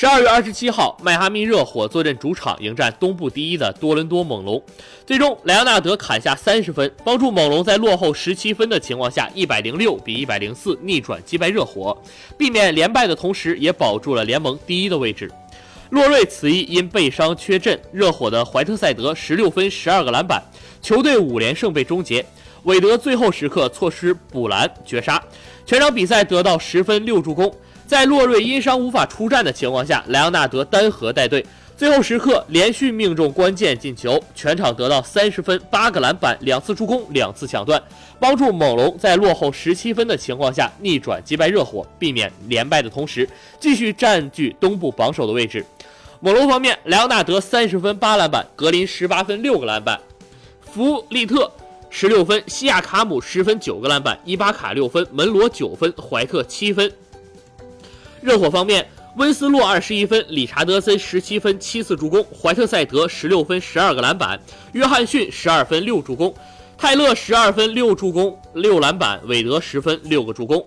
十二月二十七号，迈阿密热火坐镇主场迎战东部第一的多伦多猛龙，最终莱昂纳德砍下三十分，帮助猛龙在落后十七分的情况下，一百零六比一百零四逆转击败热火，避免连败的同时，也保住了联盟第一的位置。洛瑞此役因背伤缺阵，热火的怀特塞德十六分十二个篮板，球队五连胜被终结。韦德最后时刻错失补篮绝杀，全场比赛得到十分六助攻。在洛瑞因伤无法出战的情况下，莱昂纳德单核带队，最后时刻连续命中关键进球，全场得到三十分、八个篮板、两次助攻、两次抢断，帮助猛龙在落后十七分的情况下逆转击败热火，避免连败的同时继续占据东部榜首的位置。猛龙方面，莱昂纳德三十分八篮板，格林十八分六个篮板，弗利特十六分，西亚卡姆十分九个篮板，伊巴卡六分，门罗九分，怀特七分。热火方面，温斯洛二十一分，理查德森十七分七次助攻，怀特塞德十六分十二个篮板，约翰逊十二分六助攻，泰勒十二分六助攻六篮板，韦德十分六个助攻。